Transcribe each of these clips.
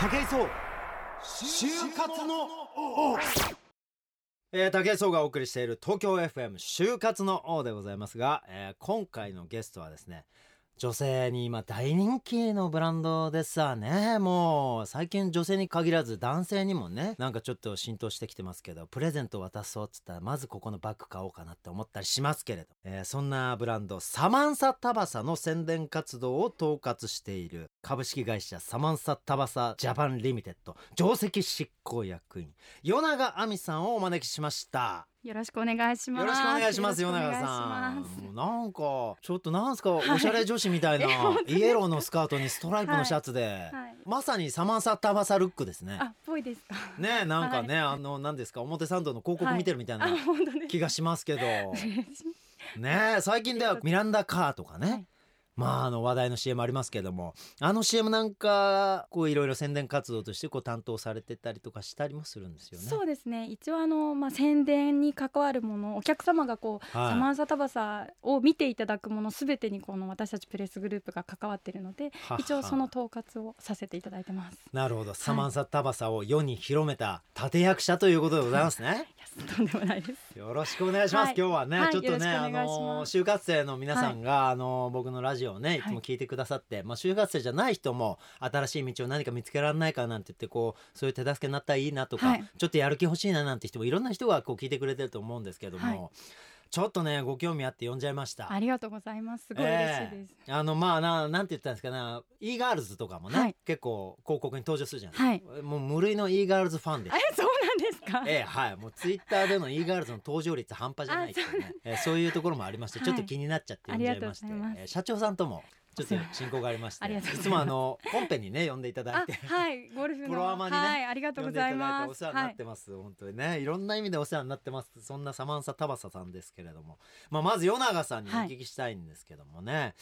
武井壮。就活の王。えー、武井壮がお送りしている東京 FM 就活の王でございますが、えー、今回のゲストはですね女性に今大人気のブランドですわね。もう最近女性に限らず男性にもねなんかちょっと浸透してきてますけどプレゼント渡そうっつったらまずここのバッグ買おうかなって思ったりしますけれど、えー、そんなブランドサマンサタバサの宣伝活動を統括している株式会社サマンサタバサジャパンリミテッド上席執行役員与永亜美さんをお招きしました。よろしくお願いします。よろしくお願いします、与永さん。なんか、ちょっとなんすか、おしゃれ女子みたいな、イエローのスカートにストライプのシャツで、まさにサマンサタバサルックですね。あ、ぽいですか。ね、なんかね、はい、あの、なんですか、表参道の広告見てるみたいな気がしますけど。ね、最近ではミランダカーとかね。まああの話題の CM ありますけどもあの CM なんかこういろいろ宣伝活動としてこう担当されてたりとかしたりもするんですよね。そうですね一応あの、まあ、宣伝に関わるものお客様がこう、はい、サマンサタバサを見ていただくものすべてにこの私たちプレスグループが関わっているので一応その統括をさせていただいてます。なるほど、サマンサタバサを世に広めた立役者ということでございますね。とんでもないです。よろしくお願いします。はい、今日はね、はい、ちょっとねあの就活生の皆さんが、あの僕のラジオをねいつも聞いてくださって、はい、まあ、就活生じゃない人も新しい道を何か見つけられないかなんて言ってこうそういう手助けになったらいいなとか、はい、ちょっとやる気欲しいななんて人もいろんな人がこう聞いてくれてると思うんですけども。はいちょっとねご興味あって呼んじゃいました。ありがとうございます。すごい嬉しいです、えー、あのまあななんて言ったんですかね。e ガールズとかもね、はい、結構広告に登場するじゃないですか、はい、もう無類の e ガールズファンでえそうなんですか？ええー、はい。もうツイッターでの e ガールズの登場率半端じゃないっていうね。えー、そういうところもありましてちょっと気になっちゃって呼んじゃいまして、はい、えー、社長さんともちょっと進行がありまして。いつもあの本編にね呼んでいただいて。はいゴルフプロアマにね、はい、ありがとうございます。お世話になってます、はい、本当にねいろんな意味でお世話になってますそんなサマンサタバサさんですけれども。まあまず与永さんにお聞きしたいんですけどもね、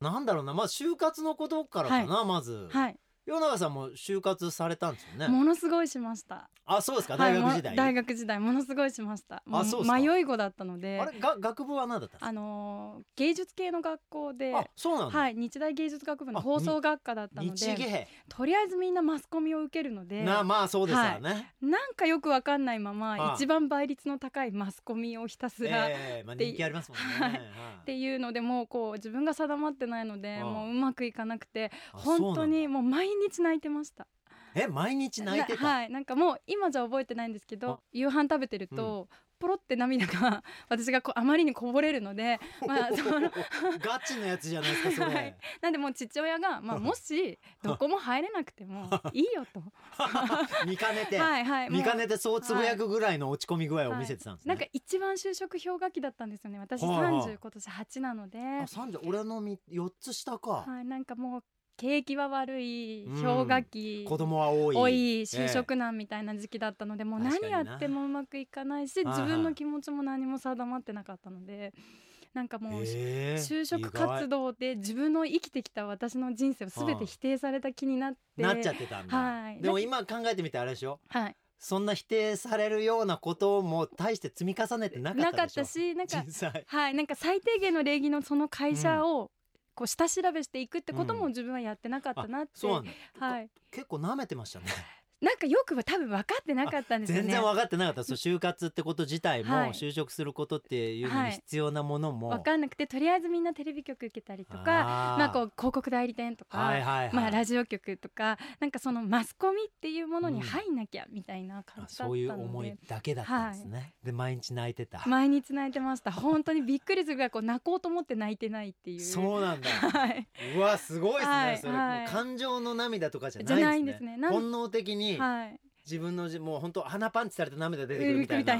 はい、なんだろうなまあ就活のことからかな、はい、まず。はい与永さんも就活されたんですよね？ものすごいしました。あそうですか？大学時代、はい、大学時代ものすごいしました。あそう迷い子だったので。あれが学部は何だったあのー、芸術系の学校であそうなんはい日大芸術学部の放送学科だったのでとりあえずみんなマスコミを受けるのでなまあそうですよね、はい、なんかよくわかんないまま一番倍率の高いマスコミをひたすら、えー、まあ、人気ありますもんね、はい、っていうのでもうこう自分が定まってないのでもううまくいかなくて本当にもう毎日泣いてました。え毎日泣いてた？はい。なんかもう今じゃ覚えてないんですけど夕飯食べてると、ポロって涙が 私がこあまりにこぼれるので、まあ、その ガチのやつじゃないですかそれ、はい、なんでもう父親が、まあ、もしどこも入れなくてもいいよと。見かねて、はいはい、見かねてそうつぶやくぐらいの落ち込み具合を見せてたんです、ね。はい、なんか一番就職氷河期だったんですよね。私30、今年8なので。あ30俺の4つ下か。はい。なんかもう景気は悪い氷河期、うん、子供は多い。多い就職難みたいな時期だったので、えー、もう何やってもうまくいかないし自分の気持ちも何も定まってなかったので。なんかもう、えー、就職活動で自分の生きてきた私の人生を全て否定された気になって、なっちゃってたんだ、はい、でも今考えてみてあれでしょ？はい。そんな否定されるようなことも大して積み重ねてなかったなかったしなんかはいなんか最低限の礼儀のその会社をこう下調べしていくってことも自分はやってなかったなって、うん、はい。結構舐めてましたねなんかよく多分分かってなかったんですよね。全然分かってなかった。そう就活ってこと自体も、就職することっていうのに必要なものも、はい、分かんなくてとりあえずみんなテレビ局受けたりとかまあこう広告代理店とか、はいはいはい、まあラジオ局とかなんかそのマスコミっていうものに入んなきゃみたいな感じだったので、うん、そういう思いだけだったんですね、はい、で毎日泣いてた。毎日泣いてました。本当にびっくりするぐらいこう泣こうと思って泣いてないっていう。そうなんだ、はい、うわすごいですね、はい、それ、はい、感情の涙とかじゃないんですね。本能的に、はい。自分のもう本当鼻パンチされた涙出てくるみたいな。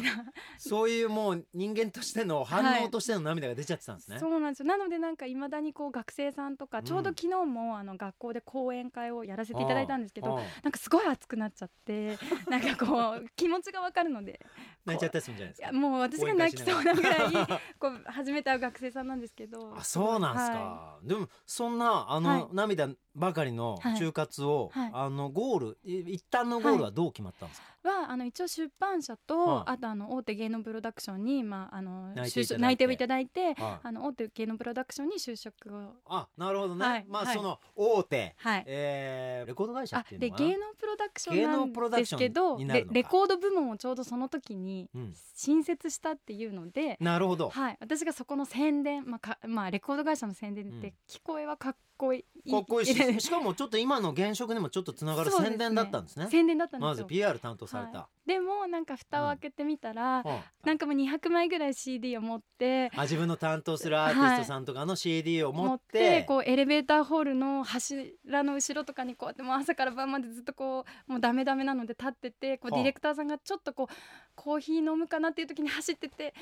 そういうもう人間としての反応としての涙が出ちゃってたんですね、はい、そうなんですよ。なのでなんかいまだにこう学生さんとか、ちょうど昨日もあの学校で講演会をやらせていただいたんですけどなんかすごい熱くなっちゃってなんかこう気持ちがわかるので泣いちゃったりするんじゃないですか。もう私が泣きそうなぐらい こう初めて会う学生さんなんですけど。あそうなんですか、はい、でもそんなあの、涙ばかりの就活を、はい。はいあのゴールい一旦のゴールはどう決まったんですか、はあの一応出版社と、はい。あとあの大手芸能プロダクションに、まあ、あの内定をいただいてはい。あの大手芸能プロダクションに就職を。あなるほどね、はい。はい。まあその大手、はい。えーレコード会社あっていうで芸能プロダクショ芸能ンプロダクションなんですけどレレコード部門をちょうどその時にうん。新設したっていうので、なるほど、はい、私がそこの宣伝、まあかまあ、レコード会社の宣伝っうん。て聞こえはかっこいい、かっこいいししかもちょっと今の現職にもちょっとつながる宣伝だったんですね。宣伝だったんですよ。まず PR 担当された、はでもなんか蓋を開けてみたら、うんなんかもう200枚ぐらい CD を持ってあ自分の担当するアーティストさんとかの CD を持持っっててこうエレベーターホールの柱の後ろとかにこうやってもう朝から晩までずっとこうもうダメダメなので立っててこうはあ。ディレクターさんがちょっとこうコーヒー飲むかなっていう時に走ってて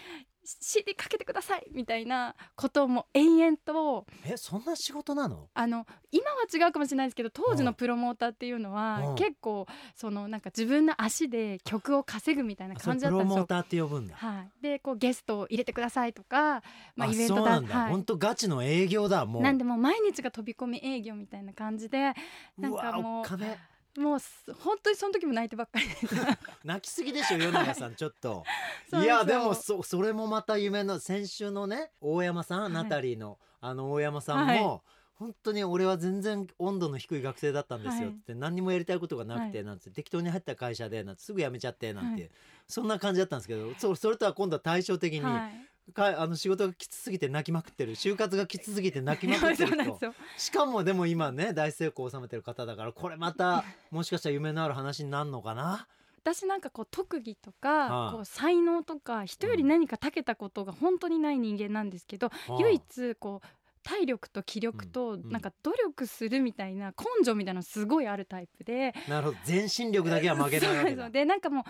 CD かけてくださいみたいなことをも延々とえそんな仕事なのあの今は違うかもしれないですけど当時のプロモーターっていうのうんは結構そのなんか自分の足で曲を稼ぐみたいな感じだったんですよ。プロモーターって呼ぶんだはい、でこうゲストを入れてくださいとか、まあ、イベントだ、はい本当ガチの営業だもうなんでもう毎日が飛び込み営業みたいな感じでなんかもうお金もうす本当にその時も泣いてばっかりで。泣きすぎでしょ米永さんちょっと。いやでもそそれもまた夢の先週のね大山さん、はい。ナタリーのあの大山さんも、はい。本当に俺は全然温度の低い学生だったんですよはい。って何にもやりたいことがなくてはなんて適当に入った会社でなんてすぐ辞めちゃってなんて、はい。そんな感じだったんですけどそそれとは今度は対照的に、はいかあの仕事がきつすぎて泣きまくってる。就活がきつすぎて泣きまくってる人。しかもでも今ね大成功を収めてる方だからこれまたもしかしたら夢のある話になるのかな？私なんかこう特技とか、はあこう才能とか人より何か長けたことが本当にない人間なんですけど、唯一こう体力と気力となんか努力するみたいな根性みたいなのすごいあるタイプで、なるほど。全身力だけは負けないわけだ。でなんかも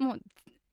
うもう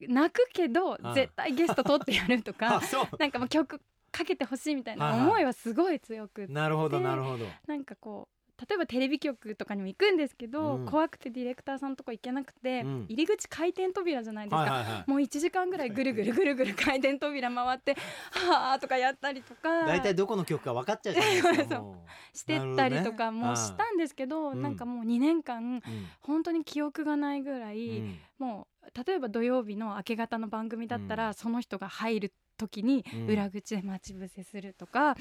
泣くけどあ絶対ゲスト取ってやるとか なんかもう曲かけてほしいみたいな思いはすごい強くってなるほどなるほど。なんかこう例えばテレビ局とかにも行くんですけど、うん。怖くてディレクターさんとこ行けなくて、うん。入り口回転扉じゃないですか、はいはいはい。もう1時間ぐらいぐるぐるぐるぐる回転扉回ってはあとかやったりとか大体どこの曲か分かっちゃうじゃないですか そうもしてったりとかもしたんですけど、うん。なんかもう2年間う、うん。本当に記憶がないぐらい、うん。もう例えば土曜日の明け方の番組だったら、うん。その人が入る時にうん。裏口で待ち伏せするとか、あ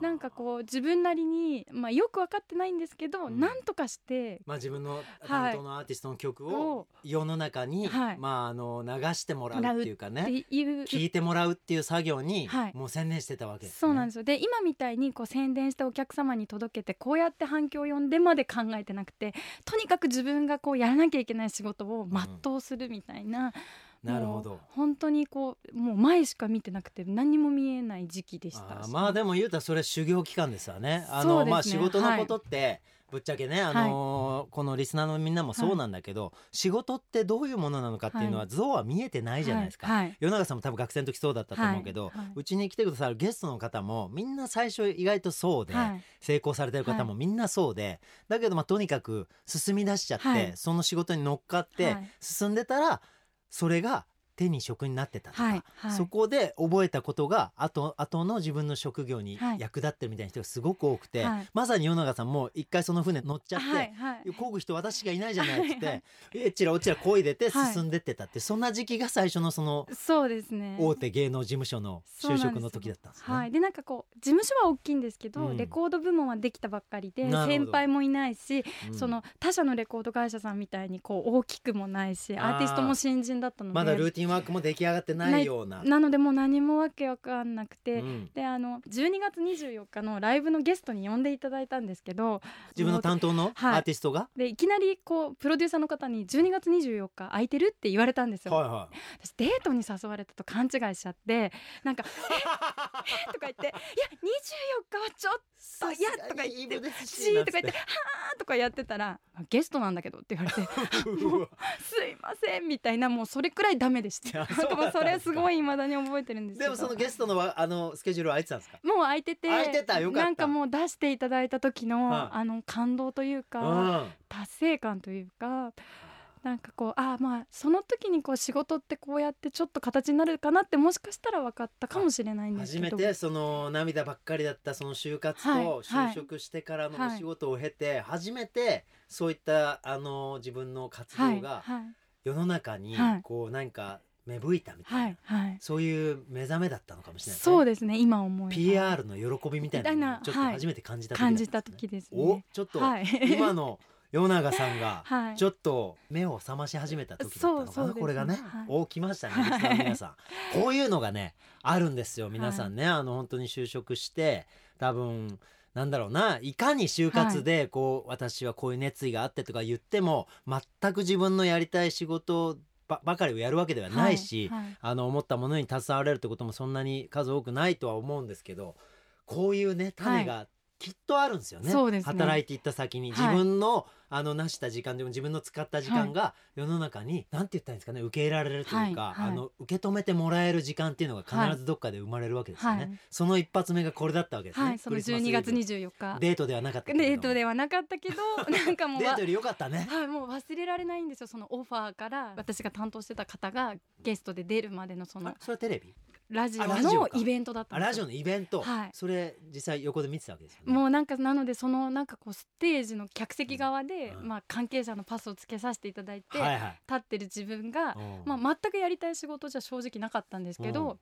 ー。なんかこう自分なりに、まあ、よく分かってないんですけど、うん。なんとかしてまあ自分の担当のアーティストの曲をを世の中にはい。まああの流してもらうっていうかっね。聞いてもらうっていう作業にはい。もう専念してたわけですね。そうなんですよ。で今みたいにこう宣伝してお客様に届けてこうやって反響を呼んでまで考えてなくてとにかく自分がこうやらなきゃいけない仕事を全うするみたいな、もうなるほど。本当にこうもう前しか見てなくて何にも見えない時期でした。あーまあでも言うたらそれ修行期間ですわね。あのね。まあ仕事のことって、ぶっちゃけね、あのーこのリスナーのみんなもそうなんだけど、仕事ってどういうものなのかっていうのは、はい。像は見えてないじゃないですか。はい。はい。世永さんも多分学生の時そうだったと思うけど、はい。はい。うちに来てくださるゲストの方もみんな最初意外とそうで、はい。成功されてる方もみんなそうで、だけどまあとにかく進み出しちゃって、はい。その仕事に乗っかってはい。進んでたらそれが手に職になってたとか、はいはい。そこで覚えたことが後後の自分の職業にはい。役立ってるみたいな人がすごく多くて、はい。まさに世永さんも一回その船乗っちゃって、はいはい。漕ぐ人私しかいないじゃないっって、えちらおちら漕いでてはい進んでってたって、そんな時期が最初のそのそうですね。大手芸能事務所の就職の時だったんですね。はい、でなんかこう事務所は大きいんですけど、うん。レコード部門はできたばっかりで先輩もいないし、うん。その他社のレコード会社さんみたいにこう大きくもないしアーティストも新人だったので。まだルーティンワークも出来上がってないような。なのでもう何もわけわかんなくて、うんであの12月24日のライブのゲストに呼んでいただいたんですけど自分の担当のアーティストが、でいきなりこうプロデューサーの方に12月24日空いてるって言われたんですよ、はいは私デートに誘われたと勘違いしちゃってなんか「ええとか言って「いや24日はちょっといや」とか言って「し」とか言って「はあ」とかやってたら「ゲストなんだけど」って言われて「すいません」みたいなもうそれくらいダメでしたいやなんか。もうそれすごい未だに覚えてるんですけど。でもそのゲストのわあのスケジュールは空いてたんですか？もう空いてて空いてた。よかった。なんかもう出していただいた時の、はいあの感動といううか、ん。達成感というかなんかこうあまあその時にこう仕事ってこうやってちょっと形になるかなってもしかしたら分かったかもしれないんですけど。初めてその涙ばっかりだったその就活と就職してからのお仕事を経て初めてそういったあの自分の活動が世の中にこう何か芽吹いたみたいな、はいはい、そういう目覚めだったのかもしれない、ね、そうですね今思い PR の喜びみたいなのをちょっと初めて感じた時、ね、感じた時です、ね、おちょっと今の与永さんが ちょっと目を覚まし始めた時だったのかな、これがね、はい、お来ましたね皆さん。こういうのがねあるんですよ。皆さんね、あの本当に就職して多分なんだろうないかに就活でこう、私はこういう熱意があってとか言っても全く自分のやりたい仕事ばばかりをやるわけではないし、はいはい、あの思ったものに携われるってこともそんなに数多くないとは思うんですけどこういうね種がきっとあるんですよね。はいね、働いていった先に。自分の、あの成した時間でも自分の使った時間が世の中に、なんて言ったらいいんですかね受け入れられるというか、はい。はい、あの受け止めてもらえる時間っていうのが必ずどっかで生まれるわけですよね、はい、その一発目がこれだったわけですね、はい、その12月24日。デートではなかったデートではなかったけど なんかもうデートより良かったね。はいもう忘れられないんですよそのオファーから。私が担当してた方がゲストで出るまでのそのそれはテレビ？ラジオのイベントだったラジオのイベント、はい、それ実際横で見てたわけですよね。もうなんかなのでそのなんかこうステージの客席側で、うん、まあ関係者のパスをつけさせていただいて、はいはい、立ってる自分が、まあ全くやりたい仕事じゃ正直なかったんですけど、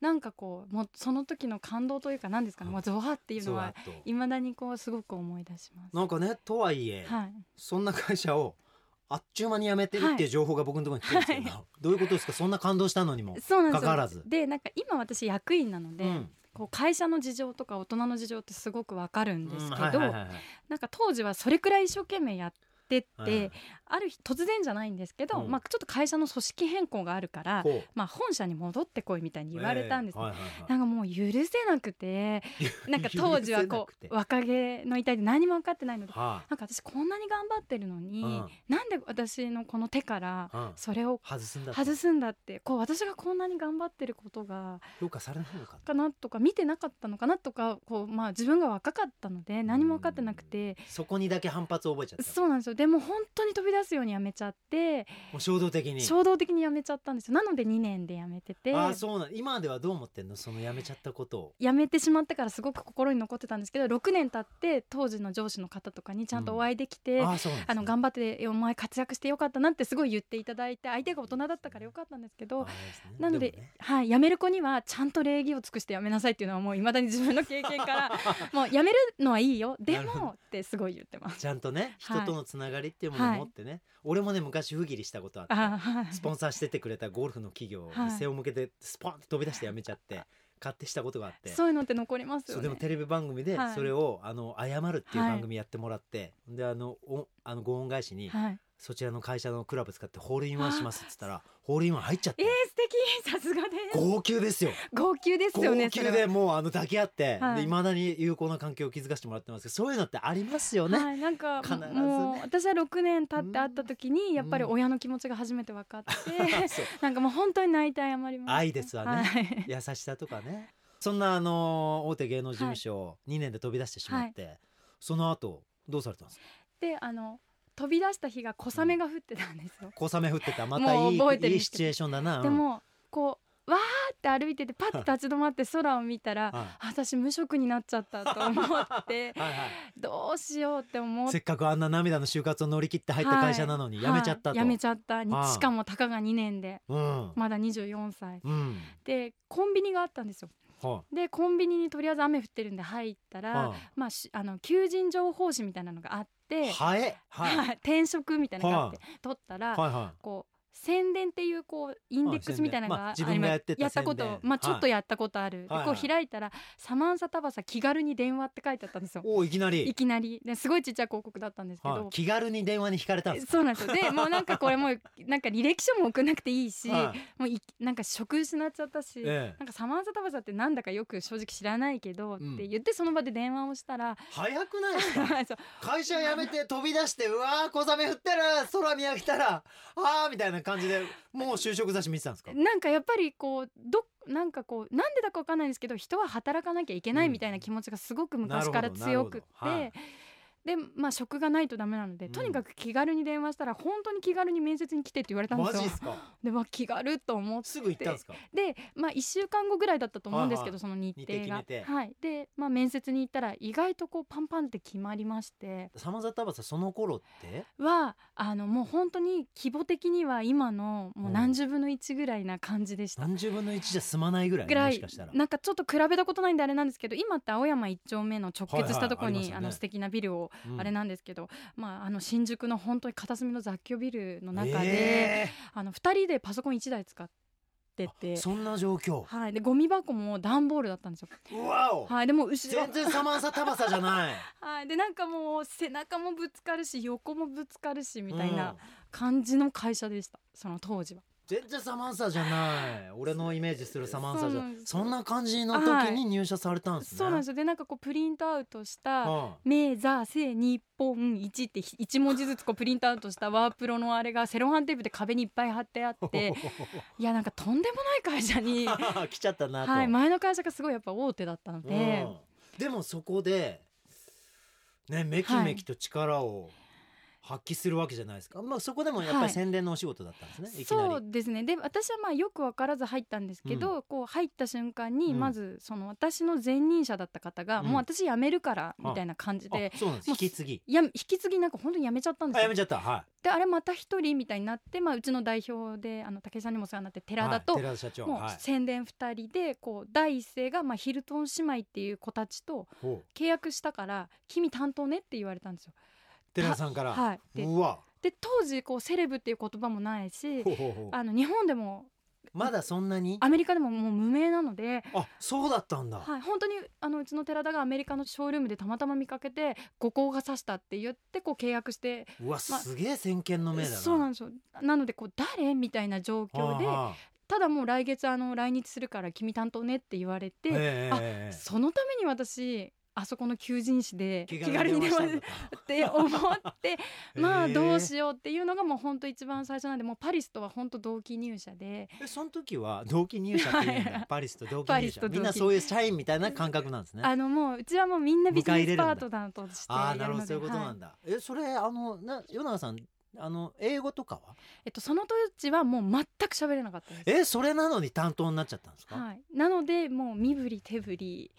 なんかこうもうその時の感動というか何ですかね、もうゾワっていうのはいまだにこうすごく思い出します。なんかねとはいえ、はい、そんな会社をあっちゅう間に辞めてるっていう情報が僕のところに来てるんですけど、はい、どういうことですか？そんな感動したのにも。かかわらず。でなんか今私役員なので、うん、こう会社の事情とか大人の事情ってすごくわかるんですけど、なんか当時はそれくらい一生懸命やってって、はい、ある日突然じゃないんですけど、うん、まあ、ちょっと会社の組織変更があるから、まあ、本社に戻ってこいみたいに言われたんですね、えーはいはいはい、なんかもう許せなくて なんか当時はこう若気の至りで何も分かってないので、はあ、なんか私こんなに頑張ってるのに、うん、なんで私のこの手からそれを外すんだってこう私がこんなに頑張ってることが評価されないのかかなとか見てなかったのかなとかこう、まあ、自分が若かったので何も分かってなくて。そこにだけ反発を覚えちゃった。そうなんですよ。でも本当に飛び出すようにやめちゃってもう衝動的に。衝動的にやめちゃったんですよ。なので2年でやめてて。あそうなん今ではどう思ってんの？そのやめちゃったことを。やめてしまってからすごく心に残ってたんですけど6年経って当時の上司の方とかにちゃんとお会いできて、うん、あ、ね、あの頑張ってお前活躍してよかったなってすごい言っていただいて相手が大人だったからよかったんですけど、ね、なので、ね、はい、辞める子にはちゃんと礼儀を尽くして辞めなさいっていうのはもういまだに自分の経験から もう辞めるのはいいよでもってすごい言ってます。ちゃんとね人とのつながりっていうものを持ってね、はい、俺もね昔不義理したことあって、はい、スポンサーしててくれたゴルフの企業に背を向けてスポンって飛び出してやめちゃって。買ってしたことがあって。そういうのって残りますよ、ね、でもテレビ番組でそれを、はい、あの謝るっていう番組やってもらって、はい、であのおあのご恩返しに、はい、そちらの会社のクラブ使ってホールインワンしますっつったらホールインワン入っちゃって。えー、素敵。さすがです。号泣ですよ。号泣ですよね号泣でもうあの抱き合ってい。ま、はい、だに有効な関係を築かせてもらってますけどそういうのってありますよね、はい、なんか必ず、ね、私は6年経って会った時にやっぱり親の気持ちが初めて分かって、うん、なんかもう本当に泣いて謝ります愛ですわね、はい、優しさとかね。そんなあの大手芸能事務所2年で飛び出してしまって、その後どうされたんですか？であの飛び出した日が小雨が降ってたんですよ。小雨降ってた。またいいいいシチュエーションだな。でもこうわーって歩いててパッと立ち止まって空を見たら、私無職になっちゃったと思って どうしようって思って。せっかくあんな涙の就活を乗り切って入った会社なのに辞めちゃったと、辞めちゃったしかもたかが2年で、まだ24歳、でコンビニがあったんですよ。でコンビニにとりあえず雨降ってるんで入ったら、まあ、あの求人情報誌みたいなのがあって、はい、転職みたいなのがあって、取ったら、こう宣伝っていうこうインデックスみたいなのが、まあ、自分がやってやったことまあちょっとやったことある、はい、こう開いたら「サマンサタバサ気軽に電話」って書いてあったんですよ。おいきなり。いきなり。ですごいちっちゃい広告だったんですけど、はい、気軽に電話に引かれたんですそうなんですよ。で もうなんかこれもうなんか履歴書も送らなくていいし、はい、もういなんか職失っちゃったし、ええ、なんかサマンサタバサってなんだかよく正直知らないけど、うん、って言ってその場で電話をしたら早くないですか？会社辞めて飛び出してうわー小雨降ってる空見上げたらあーみたいな感じでもう就職雑誌見てたんですか？なんかやっぱりこうどなんかこうなんでだかわかんないんですけど人は働かなきゃいけないみたいな気持ちがすごく昔から強くって、うんはい、でまあ職がないとダメなので、うん。とにかく気軽に電話したら本当に気軽に面接に来てって言われたんですよ。マジっすか？でまあ気軽と思って。すぐ行ったんですか？でまあ1週間後ぐらいだったと思うんですけど、はいはい。その日程が。はい。でまあ面接に行ったら意外とこうパンパンって決まりまして。サマザタバサその頃って？はあのもう本当に規模的には今のもう何十分の1ぐらいな感じでした。何十分の1じゃ済まないぐらいぐらい。もしかしたら。なんかちょっと比べたことないんであれなんですけど今って青山一丁目の直結したところに、はいはいあね。あの素敵なビルをうんあれなんですけど、まあ、あの新宿の本当に片隅の雑居ビルの中で、え。あの2人でパソコン1台使ってて。ー、そんな状況。はい、でゴミ箱も段ボールだったんですよ。うわお。はい、でも後ろ。全然サマンサタバサじゃない。はい、でなんかもう背中もぶつかるし横もぶつかるしみたいうん。な感じの会社でした。その当時は。全然サマンサじゃない。俺のイメージするサマンサじゃそんな感じの時に入社されたんですね、そうなんですよ。でなんかこうプリントアウトしたうん「目座せ日本一」って1文字ずつこうプリントアウトしたワープロのあれがセロハンテープで壁にいっぱい貼ってあって いやなんかとんでもない会社に、来ちゃったなと、はい、前の会社がすごいやっぱ大手だったので、うん。でもそこでねめきめきと力を発揮するわけじゃないですか、まあそこでもやっぱはい。り宣伝のお仕事だったんですね、い、きなり。そうですね。で私はまあよく分からず入ったんですけど、こう入った瞬間にうん。まずその私の前任者だった方が、うん。もう私辞めるからみたいな感じで、うなんで引き継ぎ。や引き継ぎなんか本当に辞めちゃったんですよ。あやめ。ちゃった。はであれまた一人みたいになって、まあ、うちの代表であの武井さんにもお世話になってい寺田と、はい、寺田社長。もうはい。宣伝2人でこう第一声が、まあ、ヒルトン姉妹っていう子たちと契約したから君担当ねって言われたんですよ。寺田さんから、はい、でうわ。で当時こうセレブっていう言葉もないしあの日本でもまだそんなに？アメリカでももう無名なので、あそうだったんだ、はい、本当にあのうちの寺田がアメリカのショールームでたまたま見かけて五光が差したって言ってこう契約してうわまあすげえ先見の明だな。そうなんですよ。なのでこう誰？みたいな状況でただもう来月あの来日するから君担当ねって言われて、えあそのために私あそこの求人誌で気気軽に電話って思って まあどうしようっていうのがもう本当一番最初なんでもうパリスとは本当同期入社で。えその時は同期入社っていうんだ。パリスと同期入社。みんなそういう社員みたいな感覚なんですね。あのもううちはもうみんなビジネスパートナーとしてああなるほどそういうことなはい。んだ、えそれあのな与永さんあの英語とかは？えっとその当時はもう全く喋れなかったです。えそれなのに担当になっちゃったんですか、はい、なのでもう身振り手振り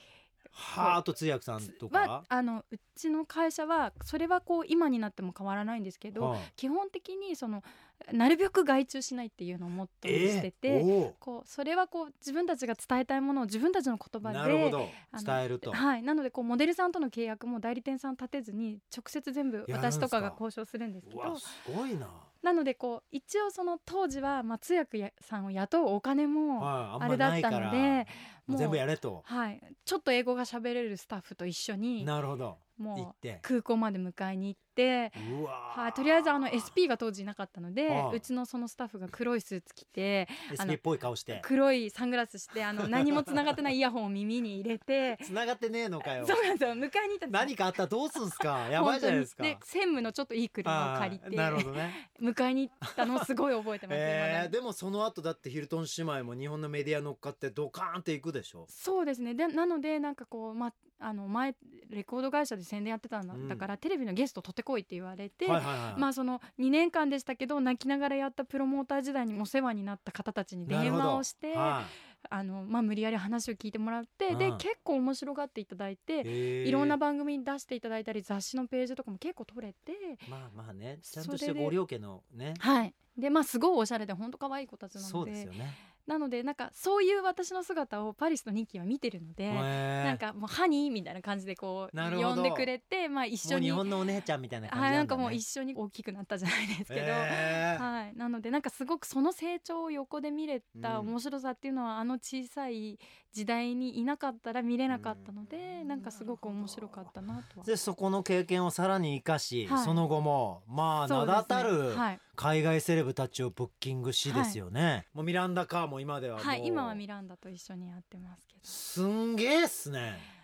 はああと通訳さんとか？はあのうちの会社はそれはこう今になっても変わらないんですけど、はい基本的にそのなるべく外注しないっていうのをモットーにしてて、えーおこうそれはこう自分たちが伝えたいものを自分たちの言葉でーなるほど。あの伝えると、はい、なのでこうモデルさんとの契約も代理店さん立てずに直接全部私とかが交渉するんですけどすごいな、なのでこう一応その当時はまあ通訳やさんを雇うお金も、はい、あれだったのでもう全部やれと。はい、ちょっと英語が喋れるスタッフと一緒になるほど。行もう空港まで迎えに行って、うわー。はい、とりあえずあの SP が当時いなかったのでうちのそのスタッフが黒いスーツ着て SP っぽい顔して。黒いサングラスしてあの何もつながってないイヤホンを耳に入れて 繋がってねえのかよ。そうなんですよ迎えに行った何かあったらどうすんすか？やばいじゃないですか。本当にで専務のちょっといい車を借りてなるほどね。迎えに行ったのをすごい覚えてます、えー、でもその後だってヒルトン姉妹も日本のメディア乗っかってドカーンっていくでしょ？そうですね。でなのでなんかこう、ま、あの前レコード会社で宣伝やってたんだ,、うんだからテレビのゲスト取ってこいって言われて、はいはいはい、まあその2年間でしたけど泣きながらやったプロモーター時代にお世話になった方たちに電話をして、はあのまあ、無理やり話を聞いてもらって、でうん。結構面白がっていただいいて、いろんな番組に出していただいたり雑誌のページとかも結構取れてまあまあねちゃんそれでとしてご両家のね。はい。でまあすごいおしゃれで本当可愛い子たちなそのでうですよねなのでなんかそういう私の姿をパリスとニッキーは見てるので、なんかもうハニーみたいな感じでこう呼んでくれてまあ一緒に。日本のお姉ちゃんみたいな感じはいなんんなだ、ね、かもう一緒に大きくなったじゃないですけど、はい、なのでなんかすごくその成長を横で見れたうん。面白さっていうのは、あの小さい時代にいなかったら見れなかったので、なんかすごく面白かったなとは。でそこの経験をさらに生かし、はい。その後もまあ名だたるはい、海外セレブたちをブッキングしですよね、もうミランダ・カーも今ではもう、はい、今はミランダと一緒にやってますけど。すんげえっすね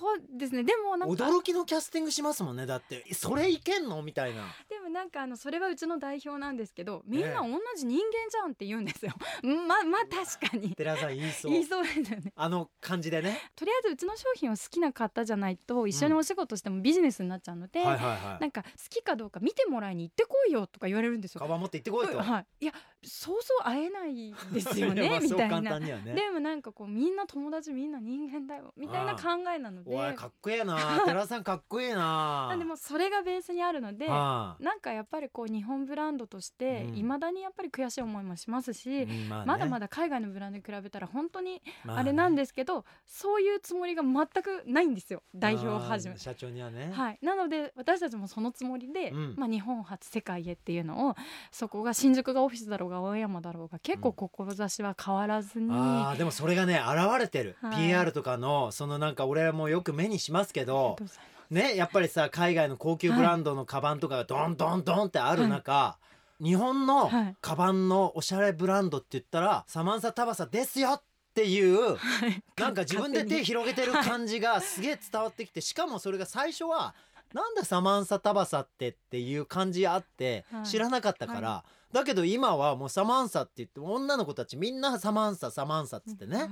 そうですね。でもなんか驚きのキャスティングしますもんねだって。それいけんの？みたいな。でもなんかあのそれはうちの代表なんですけどみんな同じ人間じゃんって言うんですよ、ままあ確かに。寺さん言いそう。言いそうですよね。あの感じでね。とりあえずうちの商品を好きな方じゃないと一緒にお仕事してもビジネスになっちゃうので、はいはいはい。なんか好きかどうか見てもらいに行ってこいよとか言われるんですよ。カバン持って行ってこいと、はい、いやそうそう会えないですよね みたいな。ね。でもなんかこうみんな友達みんな人間だよみたいな考えなのでおいかっこええな。寺さんかっこええな。でもうそれがベースにあるのではあ。なんかやっぱりこう日本ブランドとしてうん。いまだにやっぱり悔しい思いもしますし、うんまあね。まだまだ海外のブランドに比べたら本当にまあれなんでですけど、そういうつもりが全くないんですよ。代表をはじめ。社長にはね、はい、なので私たちもそのつもりで、うん。まあ、日本初世界へっていうのをそこが新宿がオフィスだろうが青山だろうが結構志は変わらずに、あーでもそれがね現れてる、はい。PR とかのそのなんか俺もよく目にします。けどねやっぱりさ海外の高級ブランドのカバンとかがドンドンドンってある中、日本のはい。カバンのおしゃれブランドって言ったらサマンサタバサですよっていうはい。なんか自分で手広げてる感じがすげえ伝わってきてしかもそれが最初はなんだサマンサタバサってっていう感じあってはい。知らなかったから、はだけど今はもうサマンサって言って女の子たちみんなサマンササマンサっつってね、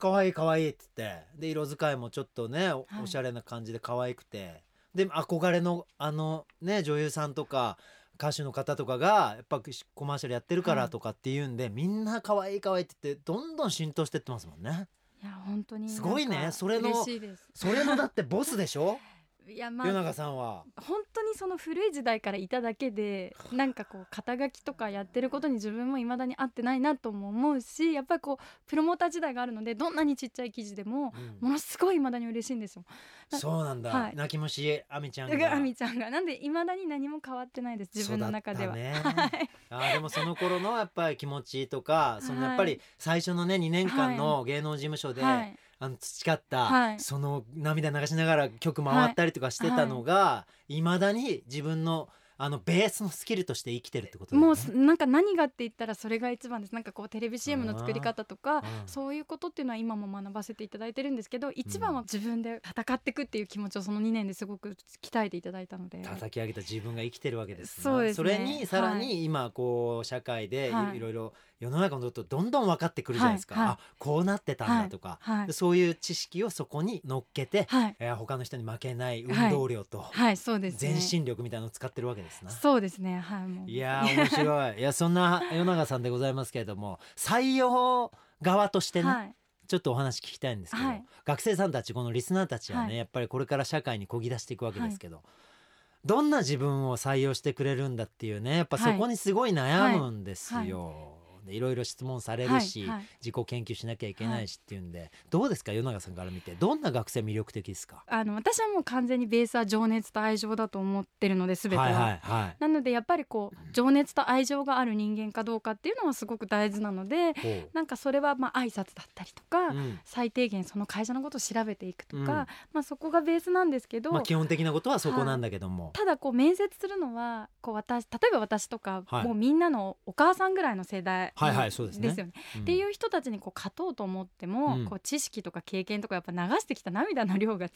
はい可愛い可愛いっつって。で色使いもちょっとねお,、はい。しゃれな感じで可愛くて。で憧れのあのね女優さんとか歌手の方とかがやっぱコマーシャルやってるかはい。らとかっていうんで、みんな可愛い可愛いって言ってどんどん浸透してってますもんね。いや本当にすごいね。それのそれのだってボスでしょ？いやま与あ永さんは？本当にその古い時代からいただけで なんかこう肩書きとかやってることに自分も未だに合ってないなとも思うしやっぱりこうプロモーター時代があるのでどんなにちっちゃい記事でもうん。ものすごい未だに嬉しいんですよ。なそうなんだ、はい。泣き虫あみちゃんが。あみちゃんが。なんで未だに何も変わってないです自分の中では。ね。はい。あーでもその頃のやっぱり気持ちとかそのやっぱりはい。最初のね2年間の芸能事務所で、はいあの培った、はい。その涙流しながら曲回ったりとかしてたのが、い。まだに自分のあのベースのスキルとして生きてるってことね。もうすなんか何がって言ったらそれが一番です。なんかこうテレビ CM の作り方とかうん。そういうことっていうのは今も学ばせていただいてるんですけど一番は自分で戦っていくっていう気持ちをその2年ですごく鍛えていただいたので。叩き上げた自分が生きてるわけですね。そうですね。れにさらはに今こう社会ではい。いろいろ世の中のことどんどん分かってくるじゃないですか、はい。はい。あこうなってたんだとか、はい。でそういう知識をそこに乗っけて、はい。えー他の人に負けない運動量とはい。そうですね。全身力みたいなのを使ってるわけですな。そうですね。はいもう。いやー面白い。いやそんな与永さんでございますけれども採用側としてね、はい。ちょっとお話聞きたいんですけど、はい。学生さんたちこのリスナーたちはね、はい。やっぱりこれから社会にこぎ出していくわけですけど、どんな自分を採用してくれるんだっていうねやっぱそこにすごい悩むんですよ。はいでいろいろ質問されるし、はいはい。自己研究しなきゃいけないしっていうんで、どうですか与永さんから見て？どんな学生魅力的ですか？あの私はもう完全にベースは情熱と愛情だと思ってるので全ては。はいはいはい。なのでやっぱりこう情熱と愛情がある人間かどうかっていうのはすごく大事なのでほう。なんかそれはまあ挨拶だったりとか、うん。最低限その会社のことを調べていくとか、うん。まあそこがベースなんですけど、まあ、基本的なことはそこなんだけども、ただこう面接するのはこう私例えば私とか、はい。もうみんなのお母さんぐらいの世代はいはいそうですね。よね。うん。っていう人たちにこう勝とうと思っても、うん。こう知識とか経験とかやっぱ流してきた涙の量が違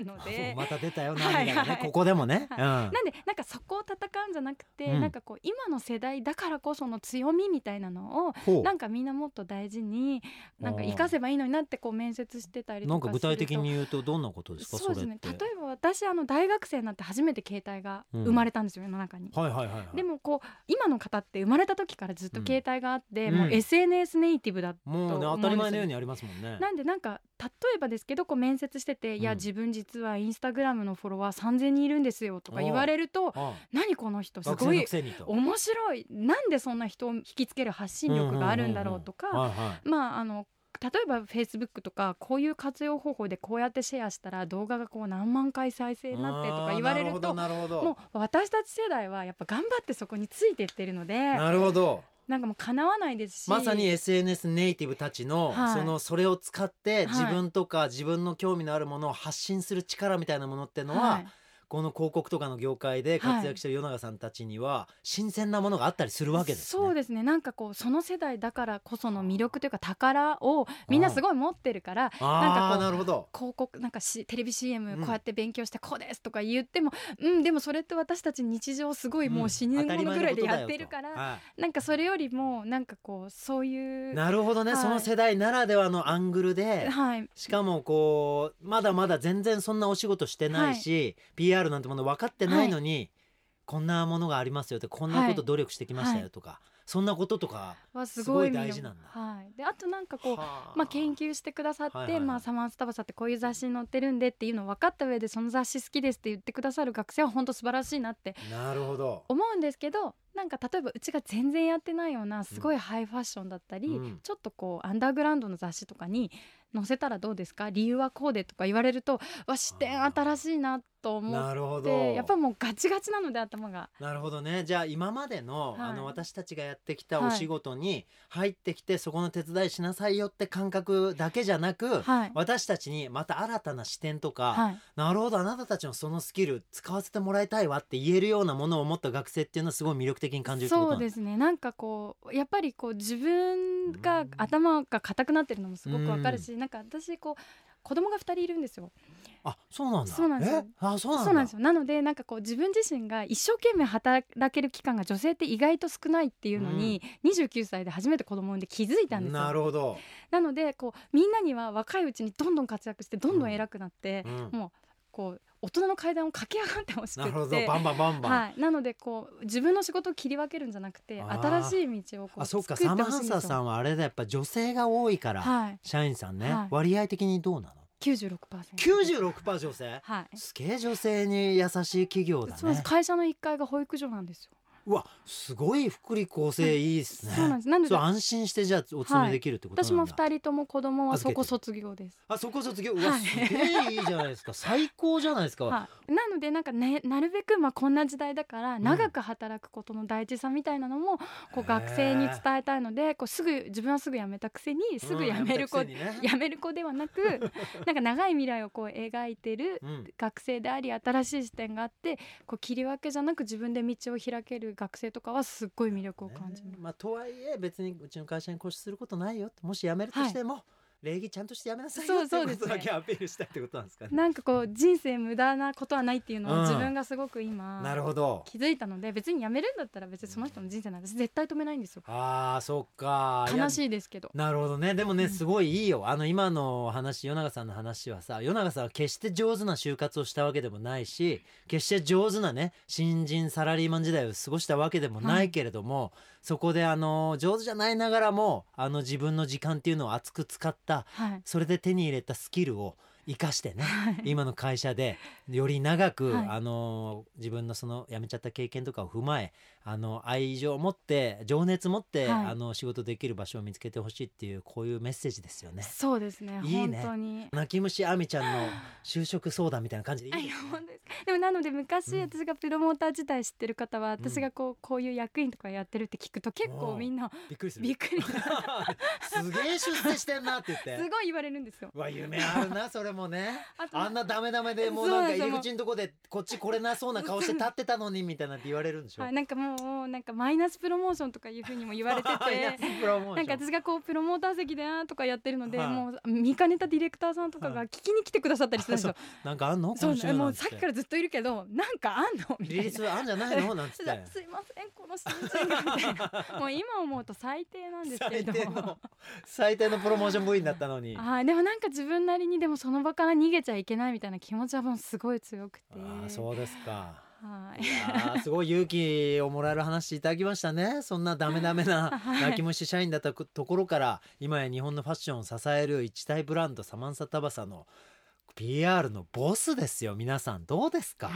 うので。また出たよはい涙がね、はいここでもね、はうん。なんでなんかそこを戦うんじゃなくて、うん。なんかこう今の世代だからこその強みみたいなのをなんかみんなもっと大事になんか活かせばいいのになってこう面接してたりとかなんか具体的に言うとどんなことですか？そうですね。例えば私あの大学生になって初めて携帯が生まれたんですよ、世の中に。はいはいはいはいでもこう今の方って生まれた時からずっと携帯があっもう SNS ネイティブだともうね当たり前のようにありますもんね。なんでなんか例えばですけどこう面接してて、いやうん自分実はインスタグラムのフォロワー3000人いるんですよとか言われるとあ何この人すごい面白いなんでそんな人を引きつける発信力があるんだろうとか、まああの例えばフェイスブックとかこういう活用方法でこうやってシェアしたら動画がこう何万回再生になってとか言われるともほう私たち世代はやっぱ頑張ってそこについていってるのでどなるほどなんかもうかなわないですし。まさに SNS ネイティブたちの、はい。そのそれを使ってはい。自分とか自分の興味のあるものを発信する力みたいなものってのは、はいこの広告とかの業界で活躍してる与永さんたちには新鮮なものがあったりするわけですね。そうですね。なんかこうその世代だからこその魅力というか宝をみんなすごい持ってるからなんかこう広告なんかしテレビ CM こうやって勉強してこうですとか言っても、うん、うん、でもそれって私たち日常すごいもう死ぬものぐらいでやってるから、うんはい、なんかそれよりもなんかこうそういうなるほどね、はい、その世代ならではのアングルで、はい、しかもこうまだまだ全然そんなお仕事してないし、はい、PR なんてもの分かってないのに、こんなものがありますよってこんなこと努力してきましたよとか。そんなこととかすごい大事なんだ。はい、であとなんかこう、まあ、研究してくださって、はいはいはい、まあ、サマンスタバサってこういう雑誌に載ってるんでっていうのを分かった上でその雑誌好きですって言ってくださる学生は本当素晴らしいなってなるほど。思うんですけどなんか例えばうちが全然やってないようなすごいハイファッションだったり、うん、ちょっとこうアンダーグラウンドの雑誌とかに載せたらどうですか理由はこうでとか言われるとわ視点新しいなと思ってやっぱもうガチガチなので頭が。なるほどね。じゃあ今までの,、あの私たちがやってきたお仕事に入ってきて、そこの手伝いしなさいよって感覚だけじゃなく、はい、私たちにまた新たな視点とか、はい、なるほどあなたたちのそのスキル使わせてもらいたいわって言えるようなものを持った学生っていうのはすごい魅力的に感じるそうですね。なんかこうやっぱりこう自分が頭が硬くなってるのもすごくわかるし、なんか私こう子供が2人いるんですよ。あそうなんだ。そうなんですよ。あそうなんですよ。なのでなんかこう自分自身が一生懸命働ける期間が女性って意外と少ないっていうのに、うん、29歳で初めて子供産んで気づいたんですよ。なるほど。なのでこうみんなには若いうちにどんどん活躍してどんどん。偉くなって、うん、もうこう大人の階段を駆け上がってほしくてバンバンバンバン、はい、なのでこう自分の仕事を切り分けるんじゃなくて新しい道をこうあそっかサマハンサさんはあれだやっぱ女性が多いから、はい、社員さんね、はい、割合的にどうなの？96%。96%女性。はい。すげえ女性に優しい企業だね。会社の一階が保育所なんですよ。うわすごい福利厚生いいですね、そうなんです。なんで安心してじゃあお勤めできるってこと、はい、私も二人とも子供はそこ卒業です。あそこ卒業？うわ、はい、すげえいいじゃないですか。最高じゃないですか、はい、なのでなんかねなるべくまあこんな時代だから長く働くことの大事さみたいなのもこう学生に伝えたいのでこうすぐ自分はすぐ辞めたくせにすぐ辞める子、うん、辞める子ではなく なんか長い未来をこう描いてる学生であり新しい視点があってこう切り分けじゃなく自分で道を開ける学生とかはすっごい魅力を感じます。まあ、とはいえ別にうちの会社に固執することないよもし辞めるとしても、はい礼儀ちゃんとしてやめなさいよっていうことだけアピールしたいってことなんですかね。なんかこう人生無駄なことはないっていうのを自分がすごく今、うん、なるほど。気づいたので別にやめるんだったら別にその人の人生なんて絶対止めないんですよ。ああそっか。悲しいですけど。なるほどね。でもねすごいいいよ。あの今の話与永さんの話はさ与永さんは決して上手な就活をしたわけでもないし決して上手なね新人サラリーマン時代を過ごしたわけでもないけれども、はいそこであの上手じゃないながらもあの自分の時間っていうのを熱く使った、はい、それで手に入れたスキルを生かしてね、はい、今の会社でより長く、はい、あの自分のその辞めちゃった経験とかを踏まえあの愛情を持って情熱持って、はい、あの仕事できる場所を見つけてほしいっていうこういうメッセージですよね。そうですね。いいね。泣き虫あみちゃんの就職相談みたいな感じでいい ですね。でもなので昔、私がプロモーター自体知ってる方は、私がこうこういう役員とかやってるって聞くと結構みんなびっくりする。びっくり。すげえ出世してんなって言って。すごい言われるんですよ。わ夢あるなそれもね。あんなダメダメでもうなんか入り口のとこでこっち来れなそうな顔して立ってたのにみたいなって言われるんでしょ。なんかもうなんかマイナスプロモーションとかいうふうにも言われてて なんか私がこうプロモーター席であとかやってるので、はい、もう見かねたディレクターさんとかが聞きに来てくださったりするんですよ。なんかあんの？そうもうさっきからずっといるけどなんかあんの？みたいな。リリースあんじゃないのなんつって。すいませんこの新人がみたいな。もう今思うと最低なんですけど。最低の最低のプロモーション部員だったのに。あでもなんか自分なりにでもその場から逃げちゃいけないみたいな気持ちはもうすごい強くて。あそうですか。はい、いすごい勇気をもらえる話いただきましたね。そんなダメダメな 泣き虫社員だったところから今や日本のファッションを支える一大ブランドサマンサタバサの PR のボスですよ皆さん。どうですか？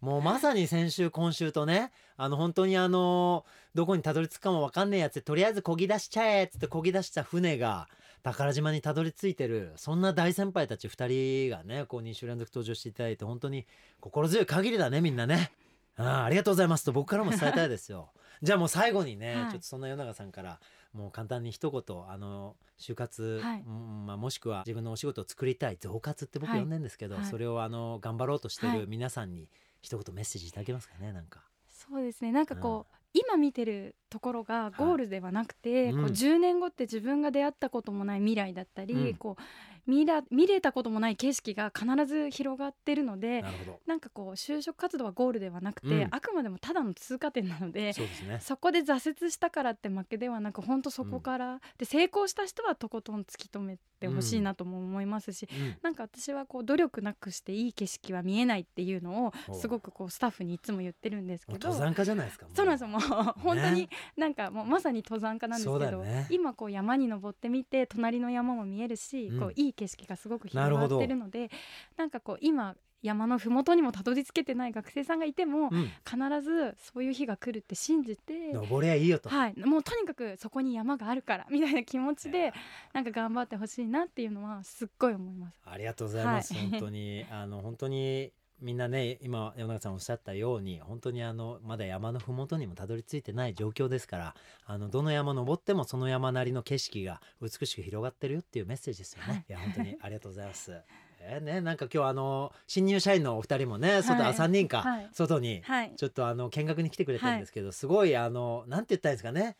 もうまさに先週今週とねあの本当にあのどこにたどり着くかも分かんねえやつでとりあえず漕ぎ出しちゃえっつって漕ぎ出した船が宝島にたどり着いてるそんな大先輩たち2人がねこう2週連続登場していただいて本当に心強い限りだねみんなね。あありがとうございますと僕からも伝えたいですよ。じゃあもう最後にね、はい、ちょっとそんな与永さんからもう簡単に一言あの就活、はい、まあ、もしくは自分のお仕事を作りたい増活って僕呼んでるんですけど、はい、それをあの頑張ろうとしてる皆さんに一言メッセージいただけますかねなんか。そうですね。なんかこう、今見てるところがゴールではなくて、はいこう10年後って自分が出会ったこともない未来だったり、うん、こう見ら見れたこともない景色が必ず広がってるのでなんかこう就職活動はゴールではなくて、うん、あくまでもただの通過点なので、ね、そこで挫折したからって負けではなく本当そこから、うん、で成功した人はとことん突き止めてほしいなとも思いますし、うん、なんか私はこう努力なくしていい景色は見えないっていうのをすごくこうスタッフにいつも言ってるんですけど登山家じゃないですかそうなんですよもう本当になんかもうまさに登山家なんですけど、ね、今こう山に登ってみて隣の山も見えるし、こういい景色がすごく広がってるのでなんかこう今山の麓にもたどり着けてない学生さんがいても、うん、必ずそういう日が来るって信じて登りゃいいよと、はい、もうとにかくそこに山があるからみたいな気持ちでなんか頑張ってほしいなっていうのはすっごい思います。ありがとうございます、はい、本当に。あの本当にみんなね今山中さんおっしゃったように本当にあのまだ山の麓にもたどり着いてない状況ですからあのどの山登ってもその山なりの景色が美しく広がってるよっていうメッセージですよね。はい、いや本当にありがとうございます。えー、ね、なんか今日あの新入社員のお二人もね外、はい、3人か、はい、外にちょっとあの見学に来てくれてるんですけど、すごいあのなんて言ったらいいんですかね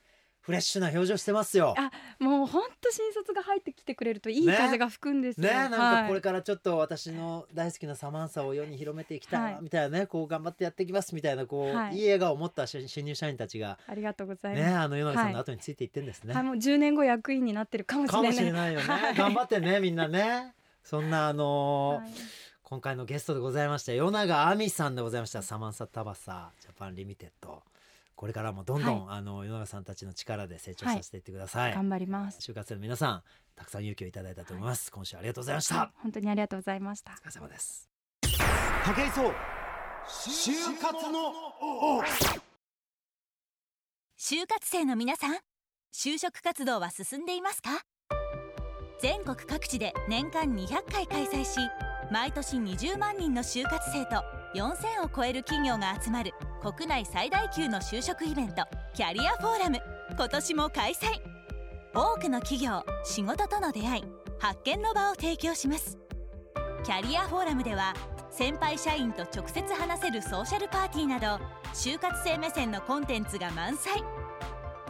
フレッシュな表情してますよ。あ、もう本当新卒が入ってきてくれるといい風が吹くんですよ。ね、ねなんかこれからちょっと私の大好きなサマンサを世に広めていきたい、はい、みたいなね、こう頑張ってやっていきますみたいなこう、はい、いい笑顔を持った新入社員たちが。ありがとうございます。ね、あの世永さんの後についていってんですね。はい、もう10年後役員になってるかもしれない。かもしれないよね。頑張ってね、みんなね。そんなあのー今回のゲストでございました与永亜美さんでございましたサマンサタバサジャパンリミテッドこれからもどんどん、はい、あの与永さんたちの力で成長させていってください、はい、頑張ります。就活生の皆さんたくさん勇気をいただいたと思います、はい、今週ありがとうございました、本当にありがとうございました。お疲れ様です武井壮。就活の就活生の皆さん就職活動は進んでいますか？全国各地で年間200回開催し毎年20万人の就活生と4000を超える企業が集まる国内最大級の就職イベントキャリアフォーラム。今年も開催。多くの企業仕事との出会い発見の場を提供します。キャリアフォーラムでは先輩社員と直接話せるソーシャルパーティーなど就活生目線のコンテンツが満載。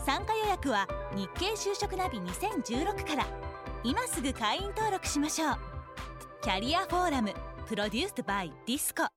参加予約は日経就職ナビ2016から。今すぐ会員登録しましょう。キャリアフォーラムプロデュースバイディスコ